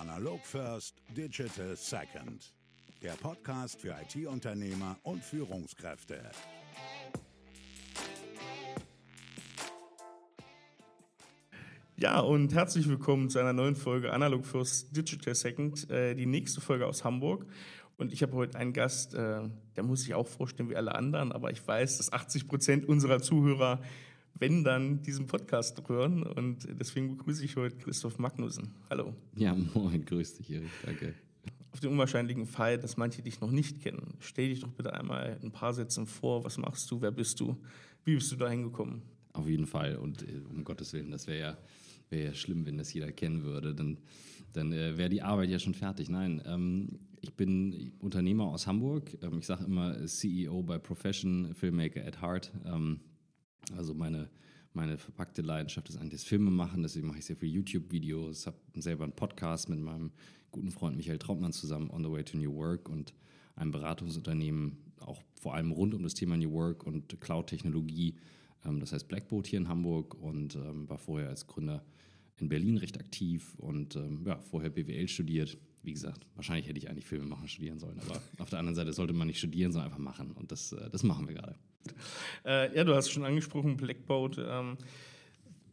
Analog First, Digital Second. Der Podcast für IT-Unternehmer und Führungskräfte. Ja, und herzlich willkommen zu einer neuen Folge Analog First Digital Second, äh, die nächste Folge aus Hamburg. Und ich habe heute einen Gast, äh, der muss sich auch vorstellen wie alle anderen, aber ich weiß, dass 80 Prozent unserer Zuhörer, wenn dann, diesen Podcast hören. Und deswegen begrüße ich heute Christoph Magnussen. Hallo. Ja, moin, grüß dich, Erik, danke. Auf den unwahrscheinlichen Fall, dass manche dich noch nicht kennen, stell dich doch bitte einmal ein paar Sätzen vor. Was machst du? Wer bist du? Wie bist du da hingekommen? Auf jeden Fall. Und äh, um Gottes Willen, das wäre ja, wär ja schlimm, wenn das jeder kennen würde. Dann, dann äh, wäre die Arbeit ja schon fertig. Nein, ähm, ich bin Unternehmer aus Hamburg. Ähm, ich sage immer CEO by Profession, Filmmaker at Heart. Ähm, also meine, meine verpackte Leidenschaft ist eigentlich das Filme machen. Deswegen mache ich sehr viele YouTube-Videos, habe selber einen Podcast mit meinem guten Freund Michael Trautmann zusammen, On the Way to New Work und ein Beratungsunternehmen, auch vor allem rund um das Thema New Work und Cloud-Technologie. Ähm, das heißt Blackboard hier in Hamburg und ähm, war vorher als Gründer in Berlin recht aktiv und ähm, ja, vorher BWL studiert. Wie gesagt, wahrscheinlich hätte ich eigentlich Filme machen studieren sollen, aber auf der anderen Seite sollte man nicht studieren, sondern einfach machen und das, äh, das machen wir gerade. Äh, ja, du hast schon angesprochen, Blackboard. Ähm,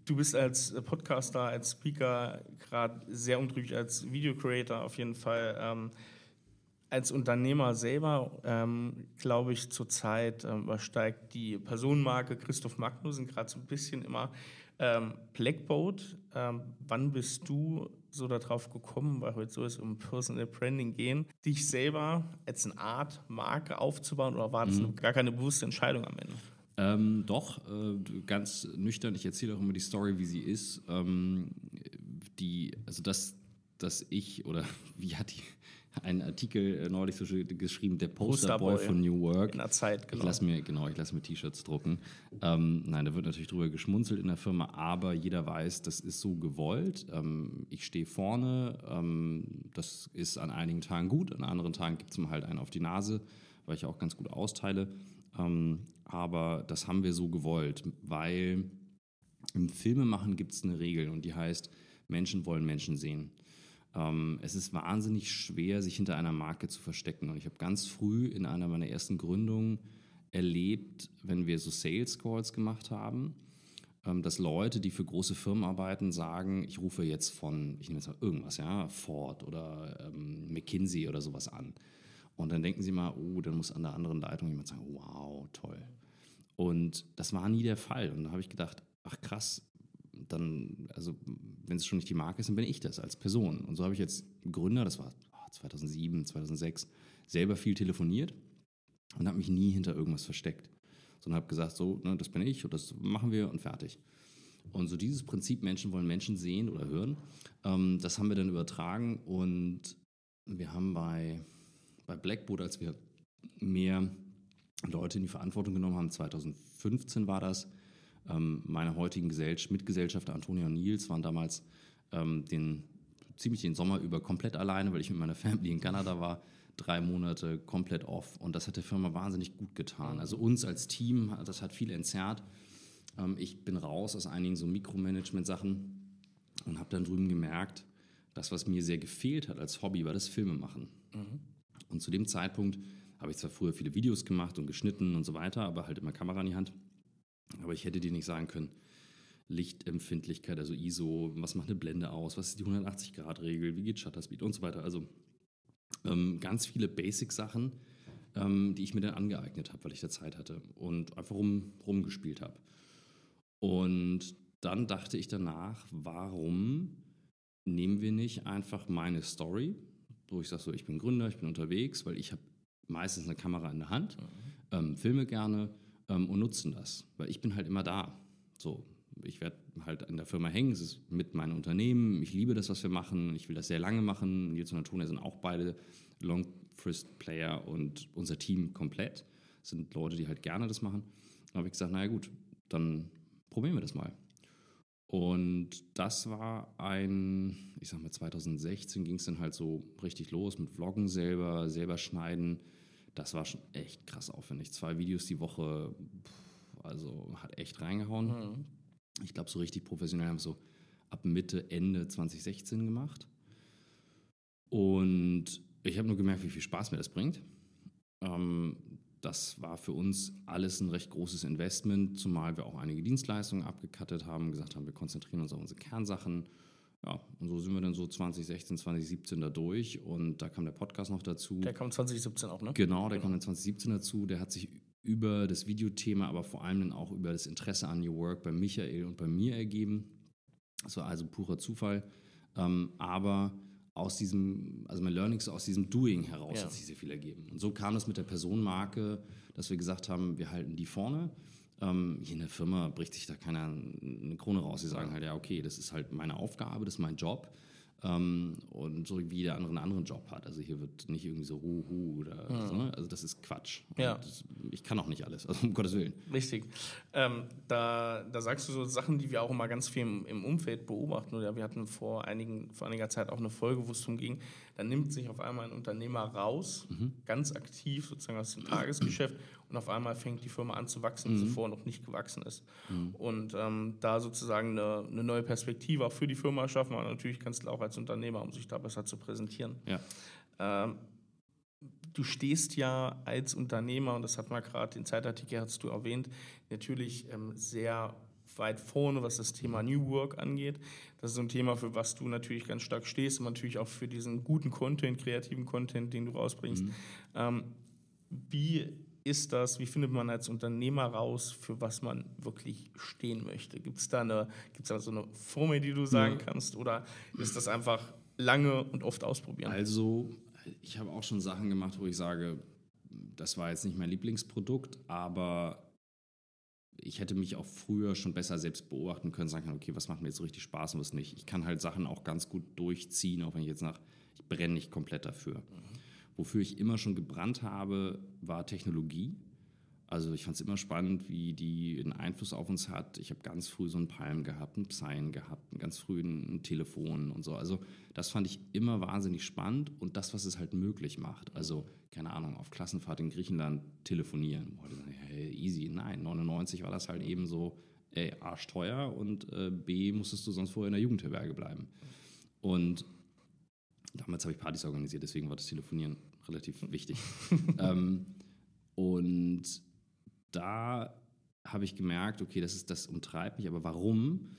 du bist als Podcaster, als Speaker gerade sehr umtriebig, als Video-Creator auf jeden Fall. Ähm, als Unternehmer selber, ähm, glaube ich, zurzeit ähm, übersteigt die Personenmarke Christoph Magnussen gerade so ein bisschen immer ähm, Blackboat. Ähm, wann bist du so darauf gekommen, weil heute so ist um Personal Branding gehen, dich selber als eine Art Marke aufzubauen oder war das mhm. gar keine bewusste Entscheidung am Ende? Ähm, doch, äh, ganz nüchtern. Ich erzähle auch immer die Story, wie sie ist. Ähm, die, also das, dass ich oder wie hat die einen Artikel äh, neulich so geschrieben, der Posterboy Poster von New Work. In der Zeit, genau. Ich lasse mir, genau, ich lasse mir T-Shirts drucken. Ähm, nein, da wird natürlich drüber geschmunzelt in der Firma, aber jeder weiß, das ist so gewollt. Ähm, ich stehe vorne, ähm, das ist an einigen Tagen gut, an anderen Tagen gibt es mir halt einen auf die Nase, weil ich auch ganz gut austeile. Ähm, aber das haben wir so gewollt, weil im Filmemachen gibt es eine Regel und die heißt, Menschen wollen Menschen sehen. Ähm, es ist wahnsinnig schwer, sich hinter einer Marke zu verstecken. Und ich habe ganz früh in einer meiner ersten Gründungen erlebt, wenn wir so Sales Calls gemacht haben, ähm, dass Leute, die für große Firmen arbeiten, sagen, ich rufe jetzt von, ich nehme jetzt mal irgendwas, ja, Ford oder ähm, McKinsey oder sowas an. Und dann denken sie mal, oh, dann muss an der anderen Leitung jemand sagen, wow, toll. Und das war nie der Fall. Und da habe ich gedacht, ach krass, dann, also wenn es schon nicht die Marke ist, dann bin ich das als Person. Und so habe ich jetzt Gründer, das war 2007, 2006, selber viel telefoniert und habe mich nie hinter irgendwas versteckt, sondern habe gesagt, so, ne, das bin ich und das machen wir und fertig. Und so dieses Prinzip, Menschen wollen Menschen sehen oder hören, ähm, das haben wir dann übertragen und wir haben bei, bei Blackboard, als wir mehr Leute in die Verantwortung genommen haben, 2015 war das, ähm, meine heutigen Gesell Mitgesellschafter Antonia und Nils waren damals ähm, den, ziemlich den Sommer über komplett alleine, weil ich mit meiner Family in Kanada war. Drei Monate komplett off. Und das hat der Firma wahnsinnig gut getan. Also uns als Team, das hat viel entzerrt. Ähm, ich bin raus aus einigen so Mikromanagement-Sachen und habe dann drüben gemerkt, das, was mir sehr gefehlt hat als Hobby, war das Filmemachen. Mhm. Und zu dem Zeitpunkt habe ich zwar früher viele Videos gemacht und geschnitten und so weiter, aber halt immer Kamera in die Hand. Aber ich hätte dir nicht sagen können, Lichtempfindlichkeit, also ISO, was macht eine Blende aus, was ist die 180-Grad-Regel, wie geht Shutter Speed und so weiter. Also ähm, ganz viele Basic-Sachen, ähm, die ich mir dann angeeignet habe, weil ich da Zeit hatte und einfach rum, rumgespielt habe. Und dann dachte ich danach, warum nehmen wir nicht einfach meine Story, wo ich sage so, ich bin Gründer, ich bin unterwegs, weil ich habe meistens eine Kamera in der Hand, mhm. ähm, filme gerne, ähm, und nutzen das. Weil ich bin halt immer da. So, ich werde halt in der Firma hängen, es ist mit meinem Unternehmen, ich liebe das, was wir machen, ich will das sehr lange machen. Nils und Antonia sind auch beide Long-Frist-Player und unser Team komplett. Das sind Leute, die halt gerne das machen. Da habe ich gesagt, naja gut, dann probieren wir das mal. Und das war ein, ich sag mal 2016 ging es dann halt so richtig los mit Vloggen selber, selber schneiden, das war schon echt krass aufwendig. Zwei Videos die Woche, also hat echt reingehauen. Mhm. Ich glaube, so richtig professionell haben wir so ab Mitte, Ende 2016 gemacht. Und ich habe nur gemerkt, wie viel Spaß mir das bringt. Ähm, das war für uns alles ein recht großes Investment, zumal wir auch einige Dienstleistungen abgekattet haben, gesagt haben, wir konzentrieren uns auf unsere Kernsachen. Ja, und so sind wir dann so 2016, 2017 da durch und da kam der Podcast noch dazu. Der kam 2017 auch, ne? Genau, der genau. kam dann 2017 dazu. Der hat sich über das Videothema, aber vor allem dann auch über das Interesse an New Work bei Michael und bei mir ergeben. Das war also purer Zufall. Ähm, aber aus diesem, also mein Learnings aus diesem Doing heraus ja. hat sich sehr viel ergeben. Und so kam es mit der Personenmarke, dass wir gesagt haben, wir halten die vorne. Ähm, hier in der Firma bricht sich da keiner eine Krone raus. Sie sagen halt, ja, okay, das ist halt meine Aufgabe, das ist mein Job. Ähm, und so wie jeder andere einen anderen Job hat. Also hier wird nicht irgendwie so Huhu oder mhm. so, ne? Also das ist Quatsch. Ja. Das, ich kann auch nicht alles, also um Gottes Willen. Richtig. Ähm, da, da sagst du so Sachen, die wir auch immer ganz viel im, im Umfeld beobachten. Oder wir hatten vor, einigen, vor einiger Zeit auch eine Folge, wo es darum ging, da nimmt sich auf einmal ein Unternehmer raus, mhm. ganz aktiv sozusagen aus dem Tagesgeschäft und auf einmal fängt die Firma an zu wachsen, mhm. die zuvor noch nicht gewachsen ist. Mhm. Und ähm, da sozusagen eine, eine, neue Perspektive auch für die Firma schaffen, aber natürlich kannst du auch als Unternehmer, um sich da besser zu präsentieren. Ja. Ähm, du stehst ja als Unternehmer, und das hat man gerade, den Zeitartikel hast du erwähnt, natürlich ähm, sehr weit vorne, was das Thema New Work angeht. Das ist so ein Thema, für was du natürlich ganz stark stehst und natürlich auch für diesen guten Content, kreativen Content, den du rausbringst. Mhm. Ähm, wie ist das, wie findet man als Unternehmer raus, für was man wirklich stehen möchte? Gibt es da, eine, gibt's da so eine Formel, die du sagen ja. kannst oder ist das einfach lange und oft ausprobieren? Also, ich habe auch schon Sachen gemacht, wo ich sage, das war jetzt nicht mein Lieblingsprodukt, aber ich hätte mich auch früher schon besser selbst beobachten können, sagen können, okay, was macht mir jetzt so richtig Spaß und was nicht. Ich kann halt Sachen auch ganz gut durchziehen, auch wenn ich jetzt nach, ich brenne nicht komplett dafür. Mhm. Wofür ich immer schon gebrannt habe, war Technologie. Also ich fand es immer spannend, wie die einen Einfluss auf uns hat. Ich habe ganz früh so einen Palm gehabt, einen Psion gehabt, ein ganz früh ein Telefon und so. Also das fand ich immer wahnsinnig spannend und das, was es halt möglich macht. Also keine Ahnung, auf Klassenfahrt in Griechenland telefonieren. Boah, hey, easy. Nein, 99 war das halt eben so, ey, arschteuer und äh, B, musstest du sonst vorher in der Jugendherberge bleiben. Und Damals habe ich Partys organisiert, deswegen war das Telefonieren relativ wichtig. ähm, und da habe ich gemerkt, okay, das, ist, das umtreibt mich, aber warum?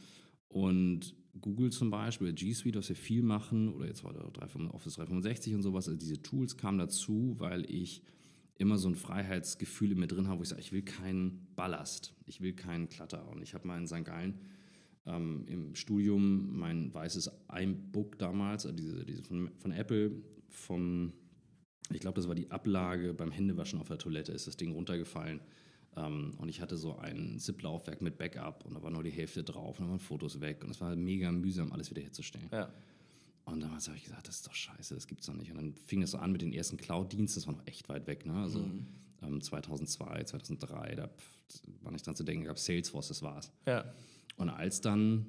Und Google zum Beispiel, G Suite, was wir viel machen, oder jetzt war Office 365 und sowas, also diese Tools kamen dazu, weil ich immer so ein Freiheitsgefühl in mir drin habe, wo ich sage, ich will keinen Ballast, ich will keinen Klatter. Und ich habe mal in St. Gallen ähm, im Studium mein weißes iBook damals, also diese, diese von, von Apple, vom, ich glaube, das war die Ablage beim Händewaschen auf der Toilette, ist das Ding runtergefallen. Ähm, und ich hatte so ein ZIP-Laufwerk mit Backup und da war nur die Hälfte drauf und dann waren Fotos weg und es war halt mega mühsam, alles wieder herzustellen. Ja. Und damals habe ich gesagt, das ist doch scheiße, das gibt's doch nicht. Und dann fing das so an mit den ersten Cloud-Diensten, das war noch echt weit weg, ne? Also mhm. ähm, 2002, 2003, da war nicht dran zu denken, gab Salesforce, das war's. Ja. Und als dann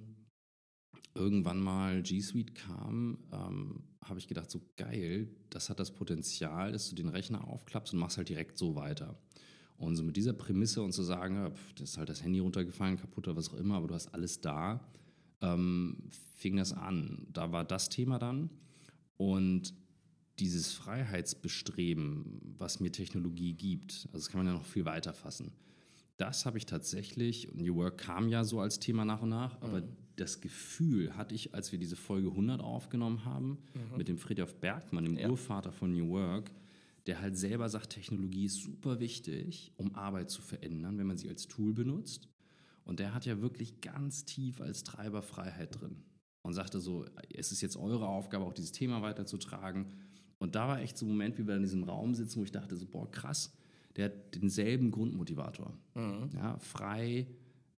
irgendwann mal G Suite kam, ähm, habe ich gedacht, so geil, das hat das Potenzial, dass du den Rechner aufklappst und machst halt direkt so weiter. Und so mit dieser Prämisse und zu sagen, ja, das ist halt das Handy runtergefallen, kaputt oder was auch immer, aber du hast alles da, ähm, fing das an. Da war das Thema dann. Und dieses Freiheitsbestreben, was mir Technologie gibt, also das kann man ja noch viel weiter fassen das habe ich tatsächlich, New Work kam ja so als Thema nach und nach, aber mhm. das Gefühl hatte ich, als wir diese Folge 100 aufgenommen haben, mhm. mit dem Friedhof Bergmann, dem ja. Urvater von New Work, der halt selber sagt, Technologie ist super wichtig, um Arbeit zu verändern, wenn man sie als Tool benutzt. Und der hat ja wirklich ganz tief als Treiber Freiheit drin und sagte so, es ist jetzt eure Aufgabe, auch dieses Thema weiterzutragen. Und da war echt so ein Moment, wie wir in diesem Raum sitzen, wo ich dachte so, boah, krass, der hat denselben Grundmotivator. Mhm. Ja, frei,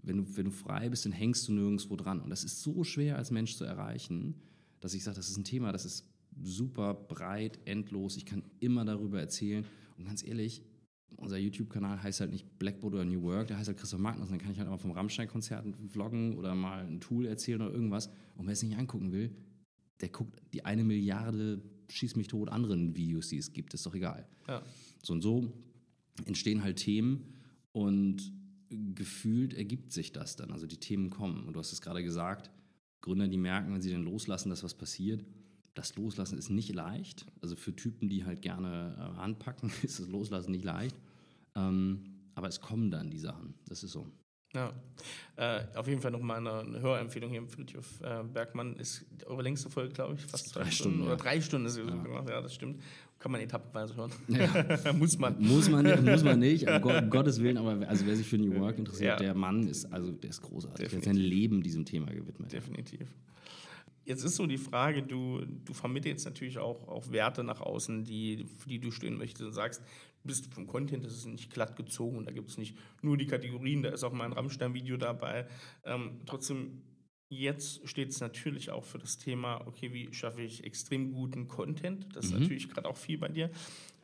wenn du, wenn du frei bist, dann hängst du nirgendwo dran. Und das ist so schwer als Mensch zu erreichen, dass ich sage, das ist ein Thema, das ist super breit, endlos. Ich kann immer darüber erzählen. Und ganz ehrlich, unser YouTube-Kanal heißt halt nicht Blackboard oder New Work, der heißt halt Christoph Magnus. Dann kann ich halt auch vom Rammstein-Konzert vloggen oder mal ein Tool erzählen oder irgendwas. Und wer es nicht angucken will, der guckt die eine Milliarde schieß mich tot anderen Videos, die es gibt, ist doch egal. Ja. So und so entstehen halt Themen und gefühlt ergibt sich das dann. Also die Themen kommen. Und du hast es gerade gesagt, Gründer, die merken, wenn sie dann loslassen, dass was passiert, das Loslassen ist nicht leicht. Also für Typen, die halt gerne äh, anpacken, ist das Loslassen nicht leicht. Ähm, aber es kommen dann die Sachen. Das ist so. Ja, äh, auf jeden Fall nochmal eine, eine Hörempfehlung hier im Friedhof äh, Bergmann. Ist eure längste Folge, glaube ich, fast zwei Drei Stunden, Stunden, oder drei Stunden ist sie Ja. sogar. Ja, das stimmt. Kann man etappenweise hören. Ja. Muss man. Muss man, nicht- muss man nicht, um, Gott, um Gottes Willen, aber also wer sich für New Work interessiert, Ja. der Mann ist, also der ist großartig. Der hat Definitiv. sein Leben diesem Thema gewidmet. Definitiv. Jetzt ist so die Frage, du, du vermittelst natürlich auch, auch Werte nach außen, die, für die du stehen möchtest und sagst, du bist vom Content, das ist nicht glatt gezogen, da gibt es nicht nur die Kategorien, da ist auch mal ein Rammstein-Video dabei. Ähm, trotzdem, jetzt steht es natürlich auch für das Thema, okay, wie schaffe ich extrem guten Content? Das ist Mhm. natürlich gerade auch viel bei dir.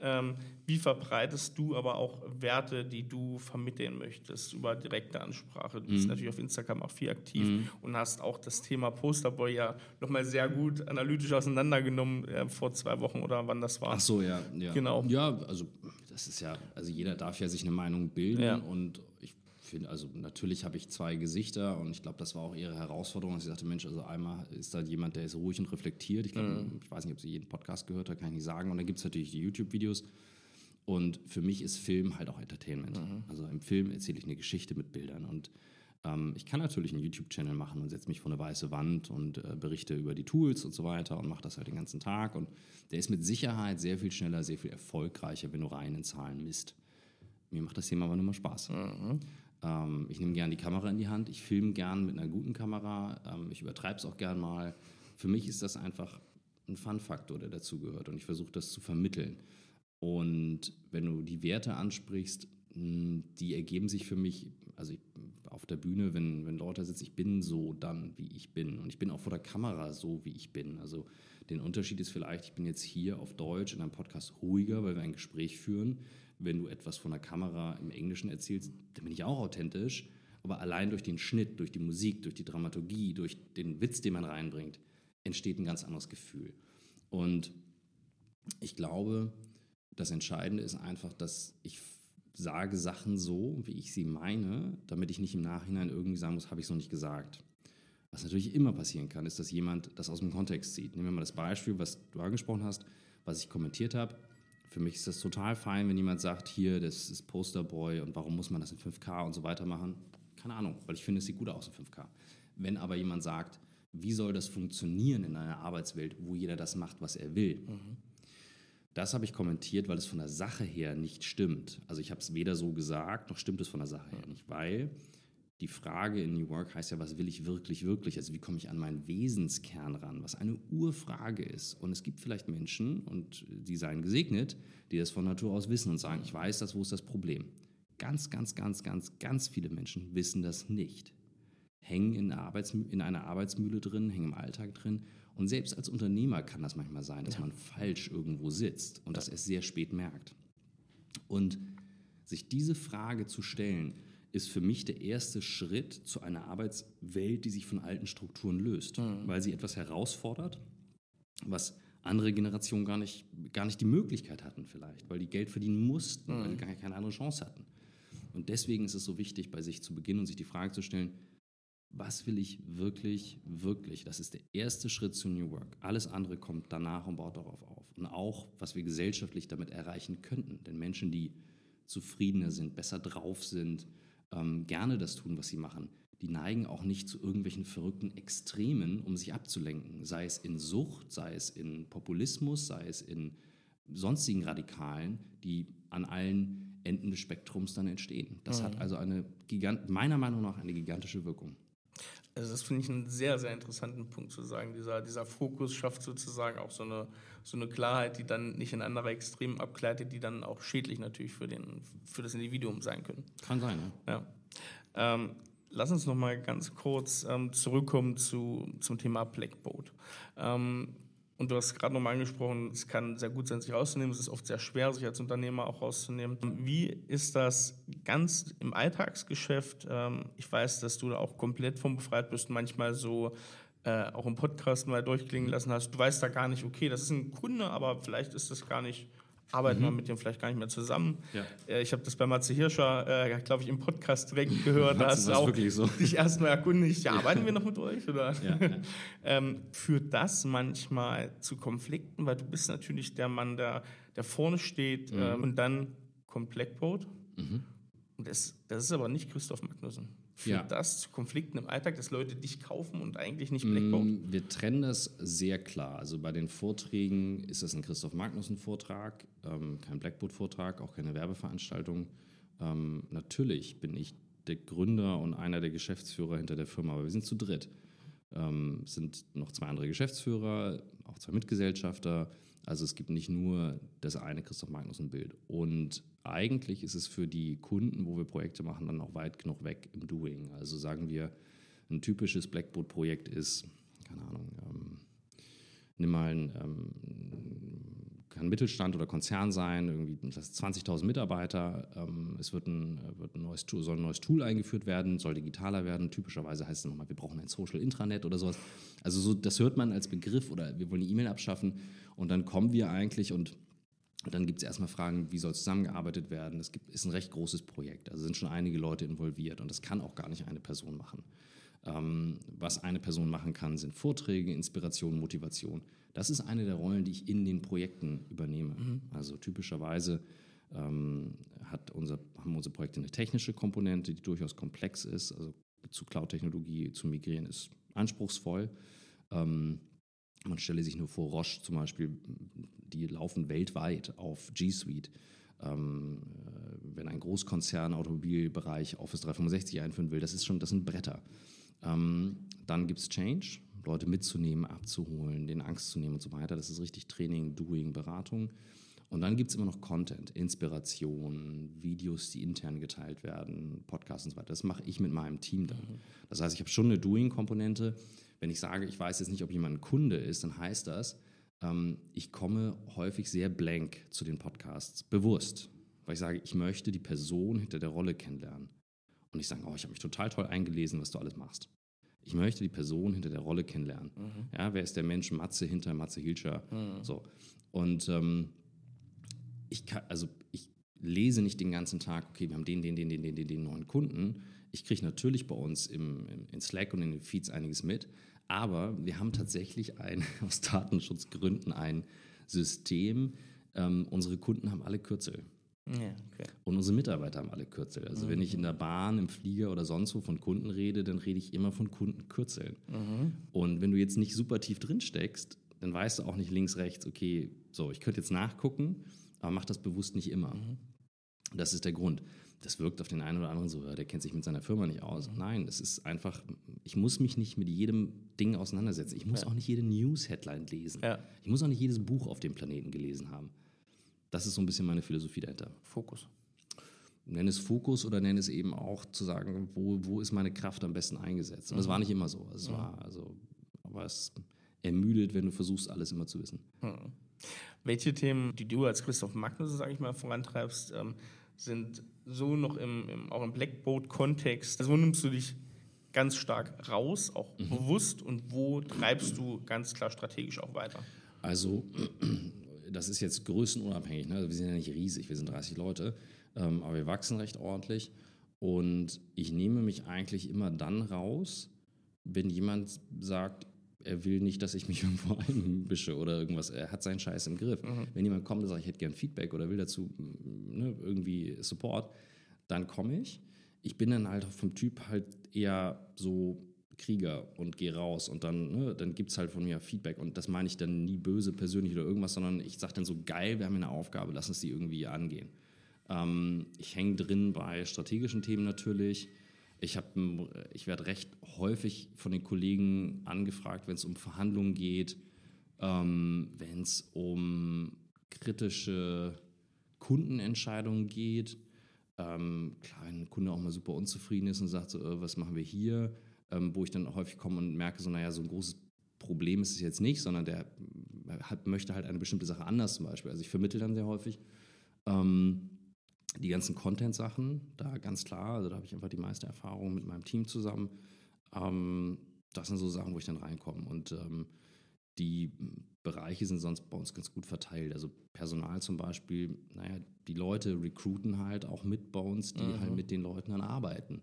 Ähm, wie verbreitest du aber auch Werte, die du vermitteln möchtest über direkte Ansprache? Du bist Mhm. natürlich auf Instagram auch viel aktiv Mhm. und hast auch das Thema Posterboy ja nochmal sehr gut analytisch auseinandergenommen äh, vor zwei Wochen oder wann das war. Ach so, ja, ja. Genau. Ja, also das ist ja, also jeder darf ja sich eine Meinung bilden Ja. und finde, also natürlich habe ich zwei Gesichter und ich glaube, das war auch ihre Herausforderung, sie sagte, Mensch, also einmal ist da jemand, der ist ruhig und reflektiert. Ich glaube, Mhm. ich weiß nicht, ob sie jeden Podcast gehört hat, kann ich nicht sagen. Und dann gibt es natürlich die YouTube-Videos. Und für mich ist Film halt auch Entertainment. Mhm. Also im Film erzähle ich eine Geschichte mit Bildern und ähm, ich kann natürlich einen YouTube-Channel machen und setze mich vor eine weiße Wand und äh, berichte über die Tools und so weiter und mache das halt den ganzen Tag. Und der ist mit Sicherheit sehr viel schneller, sehr viel erfolgreicher, wenn du rein in Zahlen misst. Mir macht das Thema aber nur mal Spaß. Ähm, ich nehme gern die Kamera in die Hand, ich filme gern mit einer guten Kamera, ähm, ich übertreibe es auch gern mal. Für mich ist das einfach ein Fun-Faktor, der dazugehört und ich versuche das zu vermitteln. Und wenn du die Werte ansprichst, mh, die ergeben sich für mich, also ich, auf der Bühne, wenn, wenn Leute sitzen, ich bin so dann, wie ich bin. Und ich bin auch vor der Kamera so, wie ich bin. Also den Unterschied ist vielleicht, ich bin jetzt hier auf Deutsch in einem Podcast ruhiger, weil wir ein Gespräch führen. Wenn du etwas von der Kamera im Englischen erzählst, dann bin ich auch authentisch. Aber allein durch den Schnitt, durch die Musik, durch die Dramaturgie, durch den Witz, den man reinbringt, entsteht ein ganz anderes Gefühl. Und ich glaube, das Entscheidende ist einfach, dass ich sage Sachen so, wie ich sie meine, damit ich nicht im Nachhinein irgendwie sagen muss, habe ich so nicht gesagt. Was natürlich immer passieren kann, ist, dass jemand das aus dem Kontext zieht. Nehmen wir mal das Beispiel, was du angesprochen hast, was ich kommentiert habe. Für mich ist das total fein, wenn jemand sagt, hier, das ist Posterboy und warum muss man das in 5K und so weiter machen. Keine Ahnung, weil ich finde, es sieht gut aus in 5K. Wenn aber jemand sagt, wie soll das funktionieren in einer Arbeitswelt, wo jeder das macht, was er will, das habe ich kommentiert, weil es von der Sache her nicht stimmt. Also ich habe es weder so gesagt, noch stimmt es von der Sache her nicht, weil die Frage in New Work heißt ja, was will ich wirklich, wirklich? Also wie komme ich an meinen Wesenskern ran, was eine Urfrage ist. Und es gibt vielleicht Menschen, und die seien gesegnet, die das von Natur aus wissen und sagen, ich weiß das, wo ist das Problem? Ganz, ganz, ganz, ganz, ganz viele Menschen wissen das nicht. Hängen in, einer Arbeitsmü- in einer Arbeitsmühle drin, hängen im Alltag drin. Und selbst als Unternehmer kann das manchmal sein, dass man falsch irgendwo sitzt und das erst sehr spät merkt. Und sich diese Frage zu stellen, ist für mich der erste Schritt zu einer Arbeitswelt, die sich von alten Strukturen löst, weil sie etwas herausfordert, was andere Generationen gar nicht, gar nicht die Möglichkeit hatten vielleicht, weil die Geld verdienen mussten, weil sie gar keine andere Chance hatten. Und deswegen ist es so wichtig, bei sich zu beginnen und sich die Frage zu stellen, was will ich wirklich, wirklich? Das ist der erste Schritt zu New Work. Alles andere kommt danach und baut darauf auf. Und auch, was wir gesellschaftlich damit erreichen könnten. Denn Menschen, die zufriedener sind, besser drauf sind, ähm, gerne das tun, was sie machen, die neigen auch nicht zu irgendwelchen verrückten Extremen, um sich abzulenken. Sei es in Sucht, sei es in Populismus, sei es in sonstigen Radikalen, die an allen Enden des Spektrums dann entstehen. Das hat also eine gigant meiner Meinung nach eine gigantische Wirkung. Also das finde ich einen sehr, sehr interessanten Punkt zu sagen. Dieser, dieser Fokus schafft sozusagen auch so eine, so eine Klarheit, die dann nicht in andere Extremen abgleitet, die dann auch schädlich natürlich für, den, für das Individuum sein können. Kann sein, ne? Ja. Ähm, lass uns noch mal ganz kurz ähm, zurückkommen zu, zum Thema Blackboat. Ähm, und du hast gerade noch mal angesprochen, es kann sehr gut sein, sich rauszunehmen. Es ist oft sehr schwer, sich als Unternehmer auch rauszunehmen. Wie ist das ganz im Alltagsgeschäft? Ähm, ich weiß, dass du da auch komplett von befreit bist, manchmal so äh, auch im Podcast mal durchklingen lassen hast. Du weißt da gar nicht, okay, das ist ein Kunde, aber vielleicht ist das gar nicht arbeitet man mit dem vielleicht gar nicht mehr zusammen. Ja. Äh, Ich habe das bei Matze Hirscher, äh, glaube ich, im Podcast direkt gehört. Da hast du auch so? dich erstmal erkundigt, ja, arbeiten wir noch mit euch? Oder? Ja, ja. ähm, führt das manchmal zu Konflikten, weil du bist natürlich der Mann, der, der vorne steht Mhm. ähm, und dann kommt Blackboat. Und das, das ist aber nicht Christoph Magnussen. Führt Ja. das zu Konflikten im Alltag, dass Leute dich kaufen und eigentlich nicht Blackboat? Mm, Wir trennen das sehr klar. Also bei den Vorträgen ist das ein Christoph Magnussen-Vortrag, ähm, kein Blackboard-Vortrag, auch keine Werbeveranstaltung. Ähm, natürlich bin ich der Gründer und einer der Geschäftsführer hinter der Firma, aber wir sind zu dritt. Ähm, es sind noch zwei andere Geschäftsführer, auch zwei Mitgesellschafter. Also es gibt nicht nur das eine Christoph Magnussen-Bild. Und eigentlich ist es für die Kunden, wo wir Projekte machen, dann auch weit genug weg im Doing. Also sagen wir, ein typisches Blackboard-Projekt ist, keine Ahnung, ähm, nimm mal ein, ähm, kann Mittelstand oder Konzern sein, irgendwie das 20.000 Mitarbeiter. Ähm, es wird ein, wird ein neues Tool, soll ein neues Tool eingeführt werden, soll digitaler werden. Typischerweise heißt es nochmal, wir brauchen ein Social Intranet oder sowas. Also so, das hört man als Begriff oder wir wollen die E-Mail abschaffen und dann kommen wir eigentlich und dann gibt es erstmal Fragen, wie soll zusammengearbeitet werden. Es gibt, ist ein recht großes Projekt, also sind schon einige Leute involviert und das kann auch gar nicht eine Person machen. Ähm, was eine Person machen kann, sind Vorträge, Inspiration, Motivation. Das ist eine der Rollen, die ich in den Projekten übernehme. Also typischerweise ähm, hat unser, haben unsere Projekte eine technische Komponente, die durchaus komplex ist. Also zu Cloud-Technologie zu migrieren ist anspruchsvoll. Ähm, man stelle sich nur vor, Roche zum Beispiel, die laufen weltweit auf G Suite. Ähm, äh, wenn ein Großkonzern Automobilbereich Office 365 einführen will, das ist schon, das sind Bretter. Ähm, dann gibt es Change, Leute mitzunehmen, abzuholen, den Angst zu nehmen und so weiter. Das ist richtig Training, Doing, Beratung. Und dann gibt es immer noch Content, Inspiration, Videos, die intern geteilt werden, Podcasts und so weiter. Das mache ich mit meinem Team dann. Das heißt, ich habe schon eine Doing-Komponente. Wenn ich sage, ich weiß jetzt nicht, ob jemand ein Kunde ist, dann heißt das, ähm, ich komme häufig sehr blank zu den Podcasts, bewusst. Weil ich sage, ich möchte die Person hinter der Rolle kennenlernen. Und ich sage, oh, ich habe mich total toll eingelesen, was du alles machst. Ich möchte die Person hinter der Rolle kennenlernen. Ja, wer ist der Mensch Matze hinter Matze Hilscher? So. Und ähm, ich kann, also ich lese nicht den ganzen Tag, okay, wir haben den, den, den, den, den, den, den neuen Kunden. Ich kriege natürlich bei uns im, im, in Slack und in den Feeds einiges mit, aber wir haben tatsächlich ein, aus Datenschutzgründen ein System. Ähm, unsere Kunden haben alle Kürzel. Ja, okay. Und unsere Mitarbeiter haben alle Kürzel. Also wenn ich in der Bahn, im Flieger oder sonst wo von Kunden rede, dann rede ich immer von Kundenkürzeln. Und wenn du jetzt nicht super tief drin steckst, dann weißt du auch nicht links, rechts, okay, so, ich könnte jetzt nachgucken, aber mach das bewusst nicht immer. Das ist der Grund. Das wirkt auf den einen oder anderen so, ja, der kennt sich mit seiner Firma nicht aus. Nein, es ist einfach, ich muss mich nicht mit jedem Ding auseinandersetzen. Ich muss auch nicht jede News-Headline lesen. Ja. Ich muss auch nicht jedes Buch auf dem Planeten gelesen haben. Das ist so ein bisschen meine Philosophie dahinter. Fokus. Nenn es Fokus oder nenn es eben auch zu sagen, wo, wo ist meine Kraft am besten eingesetzt. Und das war nicht immer so. Es war also, aber es ermüdet, wenn du versuchst, alles immer zu wissen. Welche Themen, die du als Christoph Magnussen, sage ich mal, vorantreibst, ähm, sind so noch im, im, auch im Blackboard-Kontext? Also wo nimmst du dich ganz stark raus, auch bewusst, und wo treibst du ganz klar strategisch auch weiter? Also, das ist jetzt größenunabhängig. Ne? Also wir sind ja nicht riesig, wir sind 30 Leute, ähm, aber wir wachsen recht ordentlich. Und ich nehme mich eigentlich immer dann raus, wenn jemand sagt, er will nicht, dass ich mich irgendwo einmische oder irgendwas. Er hat seinen Scheiß im Griff. Wenn jemand kommt und sagt, ich hätte gern Feedback oder will dazu ne, irgendwie Support, dann komme ich. Ich bin dann halt vom Typ halt eher so Krieger und gehe raus und dann, ne, dann gibt es halt von mir Feedback und das meine ich dann nie böse persönlich oder irgendwas, sondern ich sage dann so, geil, wir haben hier eine Aufgabe, lass uns die irgendwie angehen. Ähm, ich hänge drin bei strategischen Themen natürlich. Ich, ich werde recht häufig von den Kollegen angefragt, wenn es um Verhandlungen geht, ähm, wenn es um kritische Kundenentscheidungen geht. Ähm, klar, wenn ein Kunde auch mal super unzufrieden ist und sagt, so, äh, was machen wir hier, ähm, wo ich dann häufig komme und merke, so, naja, so ein großes Problem ist es jetzt nicht, sondern der hat, möchte halt eine bestimmte Sache anders zum Beispiel. Also ich vermittle dann sehr häufig. Ähm, die ganzen Content-Sachen, da ganz klar, also da habe ich einfach die meiste Erfahrung mit meinem Team zusammen. Ähm, das sind so Sachen, wo ich dann reinkomme. Und ähm, die Bereiche sind sonst bei uns ganz gut verteilt. Also Personal zum Beispiel, naja, die Leute recruiten halt auch mit bei uns, die mhm. halt mit den Leuten dann arbeiten.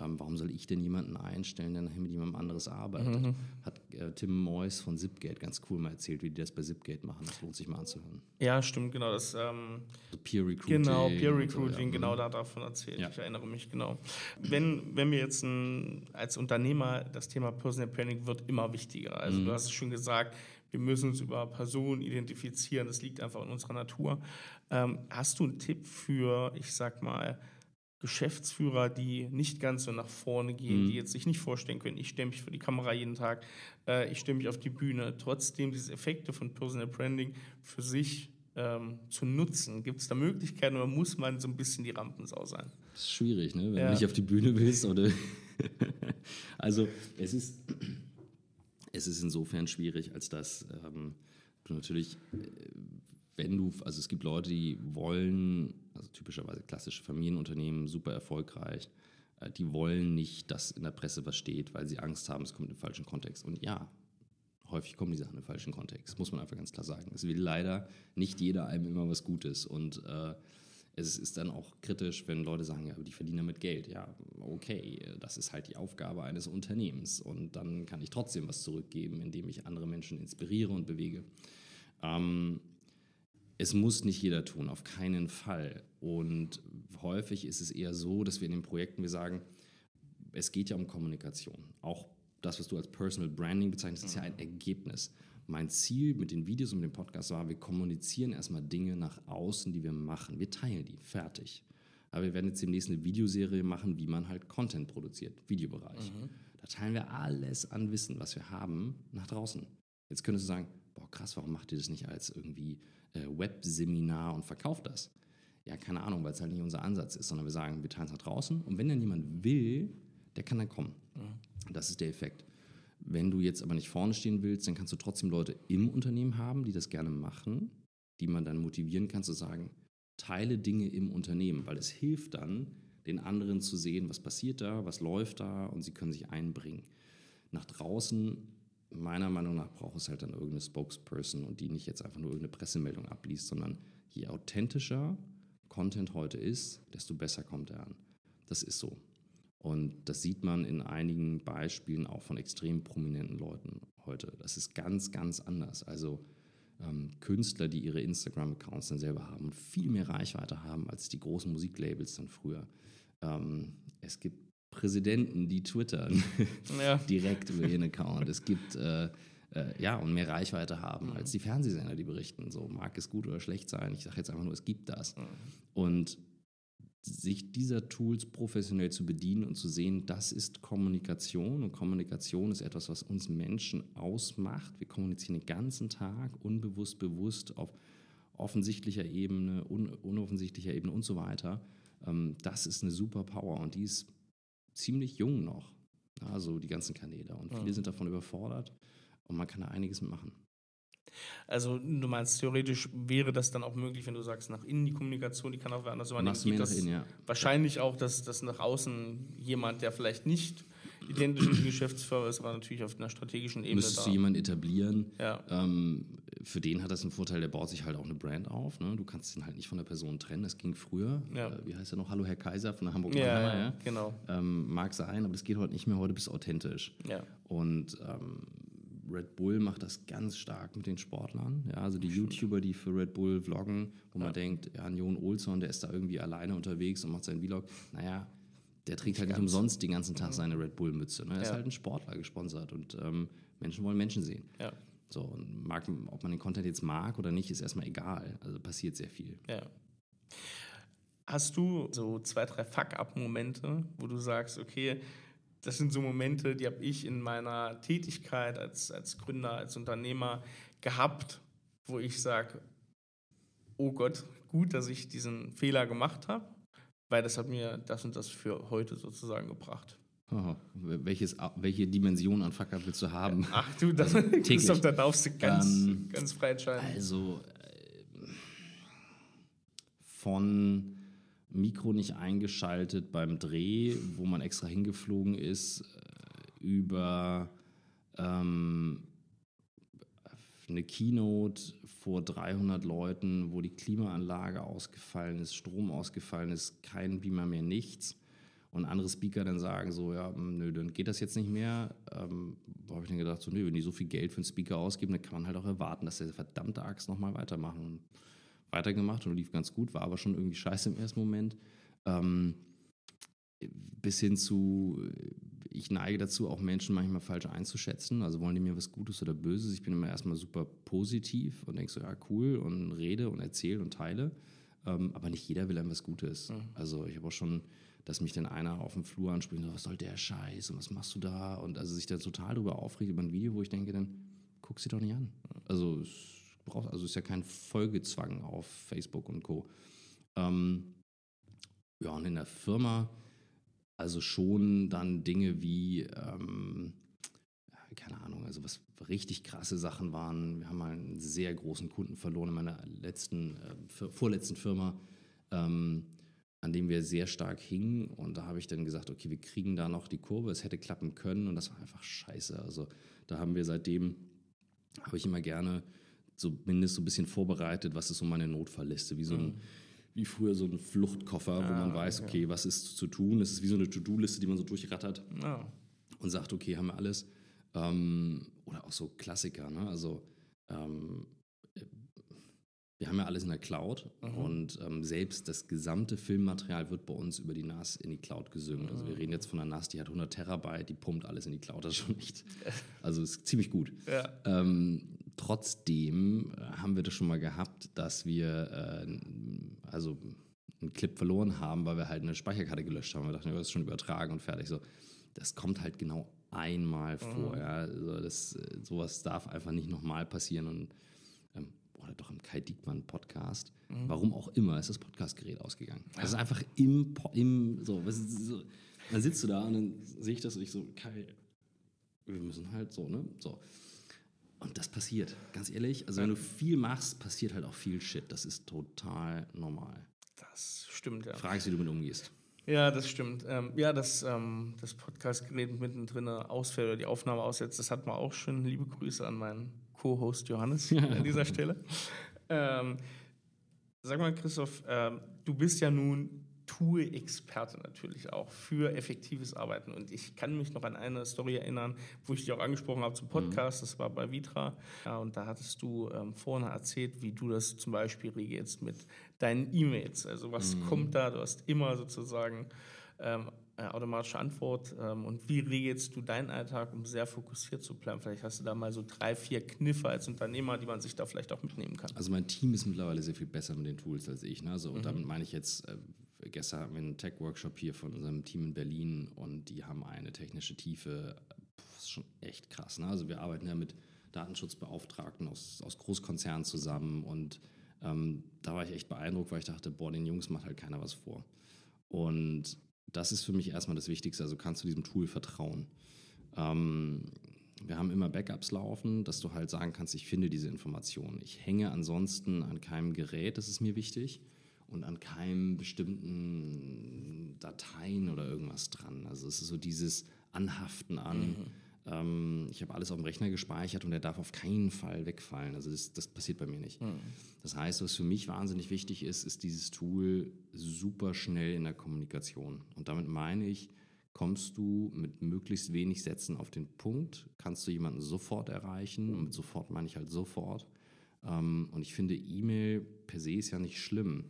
Ähm, warum soll ich denn jemanden einstellen, der nachher mit jemandem anderes arbeitet? Mhm. Hat äh, Tim Moyes von Zipgate ganz cool mal erzählt, wie die das bei Zipgate machen. Das lohnt sich mal anzuhören. Ja, stimmt, genau. Das, ähm, so Peer Recruiting. Genau, Peer Recruiting, so, ja. genau da davon erzählt. Ja. Ich erinnere mich, genau. Wenn, wenn wir jetzt ein, als Unternehmer, das Thema Personal Planning wird immer wichtiger. Also mhm. du hast es schon gesagt, wir müssen uns über Personen identifizieren. Das liegt einfach in unserer Natur. Ähm, hast du einen Tipp für, ich sag mal, Geschäftsführer, die nicht ganz so nach vorne gehen, mhm. die jetzt sich nicht vorstellen können, ich stelle mich für die Kamera jeden Tag, äh, ich stelle mich auf die Bühne, trotzdem diese Effekte von Personal Branding für sich ähm, zu nutzen? Gibt es da Möglichkeiten oder muss man so ein bisschen die Rampensau sein? Das ist schwierig, ne? wenn ja. du nicht auf die Bühne willst. Oder also es ist es ist insofern schwierig, als dass ähm, du natürlich, äh, wenn du, also es gibt Leute, die wollen, also typischerweise klassische Familienunternehmen, super erfolgreich, äh, die wollen nicht, dass in der Presse was steht, weil sie Angst haben, es kommt im falschen Kontext. Und ja, häufig kommen die Sachen im falschen Kontext, muss man einfach ganz klar sagen. Es will leider nicht jeder einem immer was Gutes und äh, es ist dann auch kritisch, wenn Leute sagen, ja, die verdienen damit Geld. Ja, okay, das ist halt die Aufgabe eines Unternehmens. Und dann kann ich trotzdem was zurückgeben, indem ich andere Menschen inspiriere und bewege. Ähm, es muss nicht jeder tun, auf keinen Fall. Und häufig ist es eher so, dass wir in den Projekten, wir sagen, es geht ja um Kommunikation. Auch das, was du als Personal Branding bezeichnest, ist ja ein Ergebnis mein Ziel mit den Videos und mit dem Podcast war, wir kommunizieren erstmal Dinge nach außen, die wir machen. Wir teilen die, fertig. Aber wir werden jetzt demnächst eine Videoserie machen, wie man halt Content produziert, Videobereich. Mhm. Da teilen wir alles an Wissen, was wir haben, nach draußen. Jetzt könntest du sagen, boah krass, warum macht ihr das nicht als irgendwie äh, Webseminar und verkauft das? Ja, keine Ahnung, weil es halt nicht unser Ansatz ist, sondern wir sagen, wir teilen es nach draußen und wenn dann jemand will, der kann dann kommen. Mhm. Das ist der Effekt. Wenn du jetzt aber nicht vorne stehen willst, dann kannst du trotzdem Leute im Unternehmen haben, die das gerne machen, die man dann motivieren kann zu sagen, teile Dinge im Unternehmen, weil es hilft dann, den anderen zu sehen, was passiert da, was läuft da und sie können sich einbringen. Nach draußen, meiner Meinung nach, braucht es halt dann irgendeine Spokesperson und die nicht jetzt einfach nur irgendeine Pressemeldung abliest, sondern je authentischer Content heute ist, desto besser kommt er an. Das ist so. Und das sieht man in einigen Beispielen auch von extrem prominenten Leuten heute. Das ist ganz, ganz anders. Also ähm, Künstler, die ihre Instagram-Accounts dann selber haben und viel mehr Reichweite haben als die großen Musiklabels dann früher. Ähm, es gibt Präsidenten, die twittern ja. direkt über ihren Account. Es gibt äh, äh, ja und mehr Reichweite haben mhm. als die Fernsehsender, die berichten. So mag es gut oder schlecht sein. Ich sage jetzt einfach nur, es gibt das. Mhm. Und sich dieser Tools professionell zu bedienen und zu sehen, das ist Kommunikation und Kommunikation ist etwas, was uns Menschen ausmacht. Wir kommunizieren den ganzen Tag, unbewusst, bewusst, auf offensichtlicher Ebene, un unoffensichtlicher Ebene und so weiter. Ähm, das ist eine super Power und die ist ziemlich jung noch, also die ganzen Kanäle. Und viele sind davon überfordert und man kann da einiges mitmachen. Also du meinst, theoretisch wäre das dann auch möglich, wenn du sagst, nach innen die Kommunikation, die kann auch anders übernehmen. Geht das innen, ja. Wahrscheinlich auch, dass, dass nach außen jemand, der vielleicht nicht identisch mit dem Geschäftsführer ist, aber natürlich auf einer strategischen Ebene Müsstest du jemanden etablieren. Ja. Ähm, für den hat das einen Vorteil, der baut sich halt auch eine Brand auf. Ne? Du kannst ihn halt nicht von der Person trennen. Das ging früher. Ja. Äh, wie heißt er noch? Hallo Herr Kaiser von der Hamburg ja, ja, genau. Ähm, mag sein, aber das geht heute nicht mehr. Heute bist du authentisch. Ja. Und ähm, Red Bull macht das ganz stark mit den Sportlern. Ja, also die YouTuber, die für Red Bull vloggen, wo ja. man denkt, ja, ein Jon Olsson, der ist da irgendwie alleine unterwegs und macht seinen Vlog. Naja, der trägt halt nicht umsonst den ganzen Tag seine Red Bull-Mütze. Ne? Er ja. ist halt ein Sportler gesponsert und ähm, Menschen wollen Menschen sehen. Ja. So, und mag, ob man den Content jetzt mag oder nicht, ist erstmal egal. Also passiert sehr viel. Ja. Hast du so zwei, drei Fuck-up-Momente, wo du sagst, okay, das sind so Momente, die habe ich in meiner Tätigkeit als, als Gründer, als Unternehmer gehabt, wo ich sage, oh Gott, gut, dass ich diesen Fehler gemacht habe, weil das hat mir das und das für heute sozusagen gebracht. Oh, welches, welche Dimension an Fuck willst du haben? Ach du, das, also, Christoph, da darfst du ganz, ähm, ganz frei entscheiden. Also äh, von Mikro nicht eingeschaltet beim Dreh, wo man extra hingeflogen ist, äh, über ähm, eine Keynote vor 300 Leuten, wo die Klimaanlage ausgefallen ist, Strom ausgefallen ist, kein Beamer mehr, nichts. Und andere Speaker dann sagen so, ja, hm, nö, dann geht das jetzt nicht mehr. Ähm, habe ich dann gedacht, so, nö, wenn die so viel Geld für einen Speaker ausgeben, dann kann man halt auch erwarten, dass der verdammte Axt nochmal weitermachen. Weitergemacht und lief ganz gut, war aber schon irgendwie scheiße im ersten Moment. Ähm, bis hin zu, ich neige dazu, auch Menschen manchmal falsch einzuschätzen. Also wollen die mir was Gutes oder Böses. Ich bin immer erstmal super positiv und denke so, ja, cool und rede und erzähle und teile. Ähm, aber nicht jeder will einem was Gutes. Mhm. Also ich habe auch schon, dass mich dann einer auf dem Flur anspricht, so, was soll der Scheiß und was machst du da? Und also sich dann total darüber aufregt über ein Video, wo ich denke, dann guck sie doch nicht an. Also brauchst, also ist ja kein Folgezwang auf Facebook und Co. Ähm, ja, und in der Firma also schon dann Dinge wie, ähm, keine Ahnung, also was richtig krasse Sachen waren. Wir haben mal einen sehr großen Kunden verloren in meiner letzten, äh, vorletzten Firma, ähm, an dem wir sehr stark hingen. Und da habe ich dann gesagt, okay, wir kriegen da noch die Kurve. Es hätte klappen können und das war einfach scheiße. Also da haben wir seitdem, habe ich immer gerne zumindest so ein bisschen vorbereitet, was ist so meine Notfallliste, wie so ein, mhm. wie früher so ein Fluchtkoffer, ah, wo man weiß, okay. okay, was ist zu tun. Es ist wie so eine To-Do-Liste, die man so durchrattert ah. und sagt, okay, haben wir alles. Ähm, oder auch so Klassiker, ne? Also ähm, wir haben ja alles in der Cloud mhm. und ähm, selbst das gesamte Filmmaterial wird bei uns über die NAS in die Cloud gesynkt. Also wir reden jetzt von einer NAS, die hat 100 Terabyte, die pumpt alles in die Cloud, das ist schon echt, also ist ziemlich gut. Ja. Ähm, trotzdem äh, haben wir das schon mal gehabt, dass wir äh, also einen Clip verloren haben, weil wir halt eine Speicherkarte gelöscht haben. Wir dachten, ja, das ist schon übertragen und fertig. So, das kommt halt genau einmal mhm. vor. Ja. Also das, äh, sowas darf einfach nicht nochmal passieren. Und, ähm, oder doch im Kai Diekmann Podcast. Mhm. Warum auch immer ist das Podcastgerät ausgegangen. Das ist einfach im, im so, so, dann sitzt du da und dann sehe ich das und ich so, Kai, wir müssen halt so, ne? So. Und das passiert, ganz ehrlich. Also, wenn du viel machst, passiert halt auch viel Shit. Das ist total normal. Das stimmt, ja. Frage ist, wie du mit umgehst. Ja, das stimmt. Ähm, ja, dass ähm, das Podcast-Gerät mittendrin ausfällt oder die Aufnahme aussetzt, das hat man auch schon. Liebe Grüße an meinen Co-Host Johannes an dieser Stelle. Ähm, sag mal, Christoph, ähm, du bist ja nun Tool-Experte natürlich auch für effektives Arbeiten. Und ich kann mich noch an eine Story erinnern, wo ich dich auch angesprochen habe zum Podcast. Mhm. Das war bei Vitra. Ja, und da hattest du ähm, vorne erzählt, wie du das zum Beispiel regelst mit deinen E-Mails. Also was mhm. kommt da? Du hast immer sozusagen ähm, automatische Antwort. Ähm, und wie regelst du deinen Alltag, um sehr fokussiert zu bleiben? Vielleicht hast du da mal so drei, vier Kniffe als Unternehmer, die man sich da vielleicht auch mitnehmen kann. Also mein Team ist mittlerweile sehr viel besser mit den Tools als ich. Ne? Also, und mhm. damit meine ich jetzt äh, gestern hatten wir einen Tech-Workshop hier von unserem Team in Berlin und die haben eine technische Tiefe. Das ist schon echt krass. Ne? Also wir arbeiten ja mit Datenschutzbeauftragten aus, aus Großkonzernen zusammen und ähm, da war ich echt beeindruckt, weil ich dachte, boah, den Jungs macht halt keiner was vor. Und das ist für mich erstmal das Wichtigste. Also kannst du diesem Tool vertrauen. Ähm, wir haben immer Backups laufen, dass du halt sagen kannst, ich finde diese Informationen. Ich hänge ansonsten an keinem Gerät, das ist mir wichtig und an keinem bestimmten Dateien oder irgendwas dran. Also es ist so dieses Anhaften an. Mhm. Ähm, ich habe alles auf dem Rechner gespeichert und der darf auf keinen Fall wegfallen. Also das, das passiert bei mir nicht. Mhm. Das heißt, was für mich wahnsinnig wichtig ist, ist dieses Tool super schnell in der Kommunikation. Und damit meine ich, kommst du mit möglichst wenig Sätzen auf den Punkt, kannst du jemanden sofort erreichen. Und mit sofort meine ich halt sofort. Ähm, und ich finde, E-Mail per se ist ja nicht schlimm.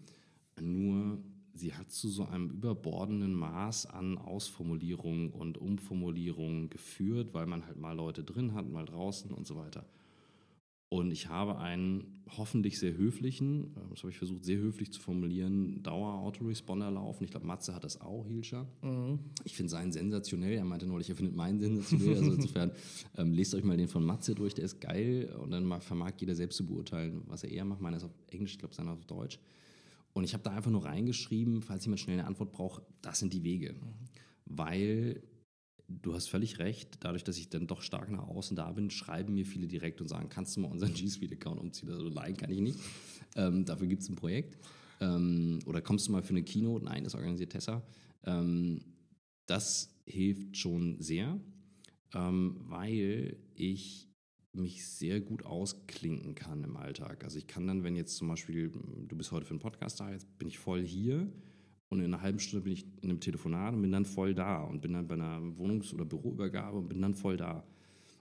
Nur sie hat zu so einem überbordenden Maß an Ausformulierungen und Umformulierungen geführt, weil man halt mal Leute drin hat, mal draußen und so weiter. Und ich habe einen hoffentlich sehr höflichen, äh, das habe ich versucht, sehr höflich zu formulieren, Dauer-Autoresponder laufen. Ich glaube, Matze hat das auch, Hilscher. Mhm. Ich finde seinen sensationell. Er meinte neulich, er findet meinen sensationell. Also insofern, ähm, lest euch mal den von Matze durch, der ist geil. Und dann vermag jeder selbst zu beurteilen, was er eher macht. Meiner ist auf Englisch, ich glaube, seiner auf Deutsch. Und ich habe da einfach nur reingeschrieben, falls jemand schnell eine Antwort braucht, das sind die Wege. Weil du hast völlig recht, dadurch, dass ich dann doch stark nach außen da bin, schreiben mir viele direkt und sagen, kannst du mal unseren G Suite-Account umziehen? Also nein, kann ich nicht. Ähm, dafür gibt es ein Projekt. Ähm, oder kommst du mal für eine Keynote? Nein, das organisiert Tessa. Ähm, das hilft schon sehr, ähm, weil ich mich sehr gut ausklinken kann im Alltag. Also ich kann dann, wenn jetzt zum Beispiel, du bist heute für einen Podcast da, jetzt bin ich voll hier und in einer halben Stunde bin ich in einem Telefonat und bin dann voll da und bin dann bei einer Wohnungs- oder Büroübergabe und bin dann voll da.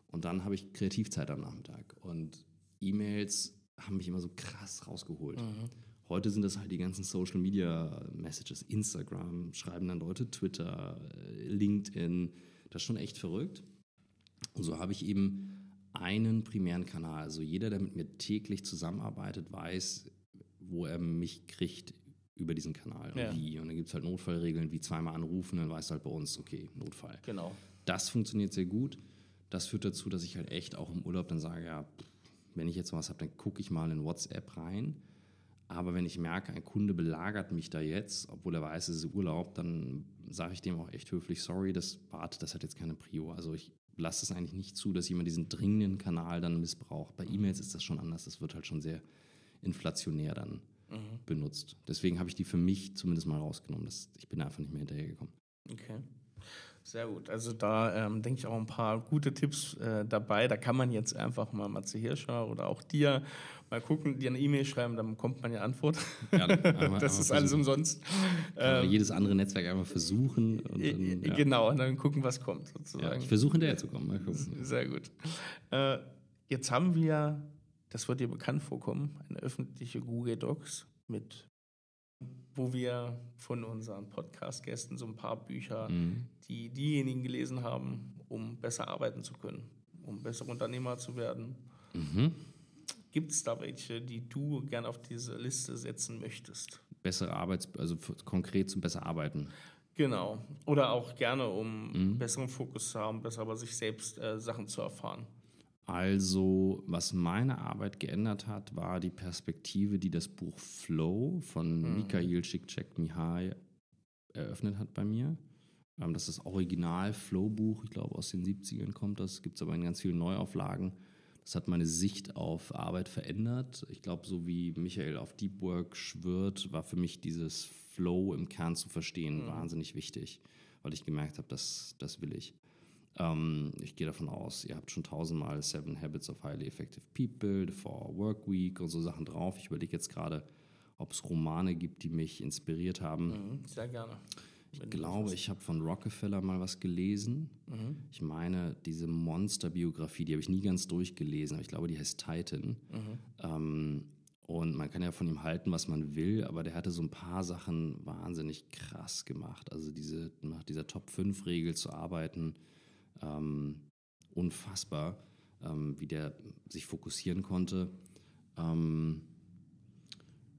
Und dann habe ich Kreativzeit am Nachmittag. Und E-Mails haben mich immer so krass rausgeholt. Mhm. Heute sind das halt die ganzen Social Media Messages, Instagram, schreiben dann Leute Twitter, LinkedIn. Das ist schon echt verrückt. Und so habe ich eben einen primären Kanal. Also jeder, der mit mir täglich zusammenarbeitet, weiß, wo er mich kriegt über diesen Kanal und ja. wie. Und dann gibt es halt Notfallregeln, wie zweimal anrufen, dann weißt du halt bei uns, okay, Notfall. Genau. Das funktioniert sehr gut. Das führt dazu, dass ich halt echt auch im Urlaub dann sage, ja, wenn ich jetzt was habe, dann gucke ich mal in WhatsApp rein. Aber wenn ich merke, ein Kunde belagert mich da jetzt, obwohl er weiß, es ist Urlaub, dann sage ich dem auch echt höflich, sorry, das warte, das hat jetzt keine Prio. Also ich lasse es eigentlich nicht zu, dass jemand diesen dringenden Kanal dann missbraucht. Bei E-Mails ist das schon anders, das wird halt schon sehr inflationär dann mhm. benutzt. Deswegen habe ich die für mich zumindest mal rausgenommen. Das, ich bin einfach nicht mehr hinterhergekommen. Okay. Sehr gut. Also da ähm, denke ich auch ein paar gute Tipps äh, dabei. Da kann man jetzt einfach mal Matze Hirscher oder auch dir mal gucken, dir eine E-Mail schreiben, dann bekommt man ja Antwort. Ja, einmal, das ist alles umsonst. Ähm, jedes andere Netzwerk einmal versuchen. Und dann, ja. Genau, und dann gucken, was kommt sozusagen. Ja, ich versuche hinterher zu kommen. Sehr gut. Äh, jetzt haben wir, das wird dir bekannt vorkommen, eine öffentliche Google Docs mit wo wir von unseren Podcast-Gästen so ein paar Bücher, mhm. die diejenigen gelesen haben, um besser arbeiten zu können, um bessere Unternehmer zu werden. Mhm. Gibt es da welche, die du gerne auf diese Liste setzen möchtest? Bessere Arbeits-, also konkret zum besser arbeiten. Genau. Oder auch gerne, um mhm. besseren Fokus zu haben, besser über sich selbst äh, Sachen zu erfahren. Also, was meine Arbeit geändert hat, war die Perspektive, die das Buch Flow von mhm. Mikhail Csikszentmihalyi eröffnet hat bei mir. Ähm, das ist das Original-Flow-Buch, ich glaube aus den 70ern kommt das, gibt es aber in ganz vielen Neuauflagen. Das hat meine Sicht auf Arbeit verändert. Ich glaube, so wie Michael auf Deep Work schwört, war für mich dieses Flow im Kern zu verstehen mhm. wahnsinnig wichtig, weil ich gemerkt habe, das, das will ich. Ähm, ich gehe davon aus, ihr habt schon tausendmal Seven Habits of Highly Effective People, The Four Work Week und so Sachen drauf. Ich überlege jetzt gerade, ob es Romane gibt, die mich inspiriert haben. Mhm, sehr gerne. Ich glaube, ich habe von Rockefeller mal was gelesen. Mhm. Ich meine, diese Monster-Biografie, die habe ich nie ganz durchgelesen, aber ich glaube, die heißt Titan. Mhm. Ähm, und man kann ja von ihm halten, was man will, aber der hatte so ein paar Sachen wahnsinnig krass gemacht. Also diese, nach dieser Top-5-Regel zu arbeiten, ähm, unfassbar, ähm, wie der sich fokussieren konnte. Ähm,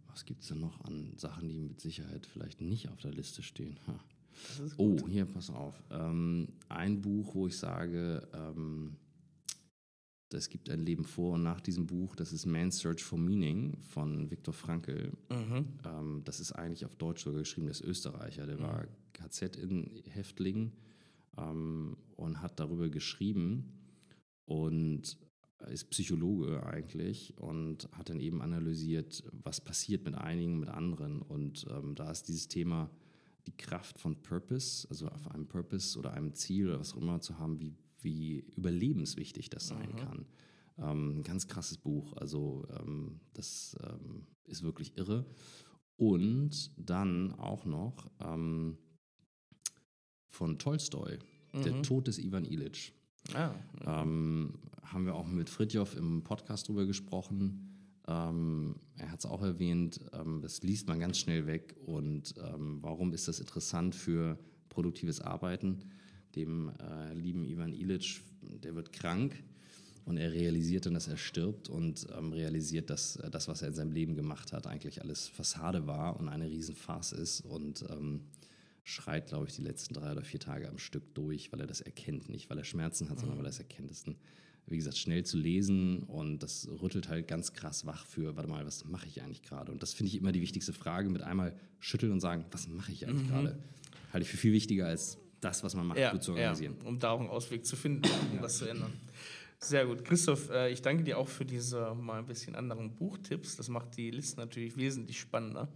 was gibt es denn noch an Sachen, die mit Sicherheit vielleicht nicht auf der Liste stehen? Oh, hier, pass auf. Ähm, ein Buch, wo ich sage, ähm, es gibt ein Leben vor und nach diesem Buch, das ist Man's Search for Meaning von Viktor Frankl. Mhm. Ähm, das ist eigentlich auf Deutsch sogar geschrieben, der ist Österreicher, der mhm. war KZ-Häftling ähm, und hat darüber geschrieben und ist Psychologe eigentlich und hat dann eben analysiert, was passiert mit einigen, mit anderen. Und ähm, da ist dieses Thema die Kraft von Purpose, also auf einem Purpose oder einem Ziel oder was auch immer zu haben, wie, wie überlebenswichtig das sein mhm. kann. Ähm, ein ganz krasses Buch, also ähm, das ähm, ist wirklich irre. Und dann auch noch ähm, von Tolstoi, mhm. Der Tod des Ivan Illich. Ah, ähm, haben wir auch mit Fritjof im Podcast drüber gesprochen. Ähm, er hat es auch erwähnt, ähm, das liest man ganz schnell weg. Und ähm, warum ist das interessant für produktives Arbeiten? Dem äh, lieben Ivan Illich, der wird krank und er realisiert dann, dass er stirbt und ähm, realisiert, dass äh, das, was er in seinem Leben gemacht hat, eigentlich alles Fassade war und eine Riesenfarce ist. Und ähm, schreit, glaube ich, die letzten drei oder vier Tage am Stück durch, weil er das erkennt. Nicht, weil er Schmerzen hat, mhm. sondern weil er es erkennt. Das ist, ein, wie gesagt, schnell zu lesen und das rüttelt halt ganz krass wach für, warte mal, was mache ich eigentlich gerade? Und das finde ich immer die wichtigste Frage, mit einmal schütteln und sagen, was mache ich eigentlich mhm. gerade? Halte ich für viel wichtiger als das, was man macht, ja, gut zu organisieren. Ja, um da auch einen Ausweg zu finden, um was zu ändern. Sehr gut. Christoph, äh, ich danke dir auch für diese mal ein bisschen anderen Buchtipps. Das macht die Liste natürlich wesentlich spannender.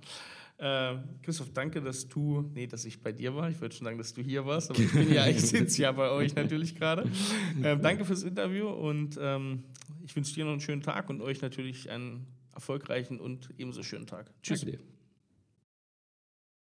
Äh, Christoph, danke, dass du, nee, dass ich bei dir war. Ich würde schon sagen, dass du hier warst, aber ich bin ja, ich sitze ja bei euch natürlich gerade. Ähm, danke fürs Interview und ähm, ich wünsche dir noch einen schönen Tag und euch natürlich einen erfolgreichen und ebenso schönen Tag. Tschüss. Danke dir.